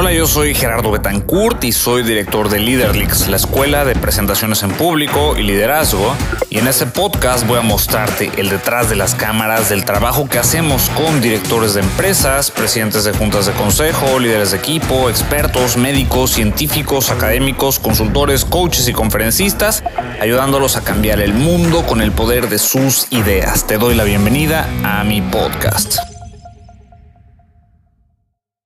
Hola, yo soy Gerardo Betancourt y soy director de Leaderlix, la escuela de presentaciones en público y liderazgo. Y en este podcast voy a mostrarte el detrás de las cámaras del trabajo que hacemos con directores de empresas, presidentes de juntas de consejo, líderes de equipo, expertos, médicos, científicos, académicos, consultores, coaches y conferencistas, ayudándolos a cambiar el mundo con el poder de sus ideas. Te doy la bienvenida a mi podcast.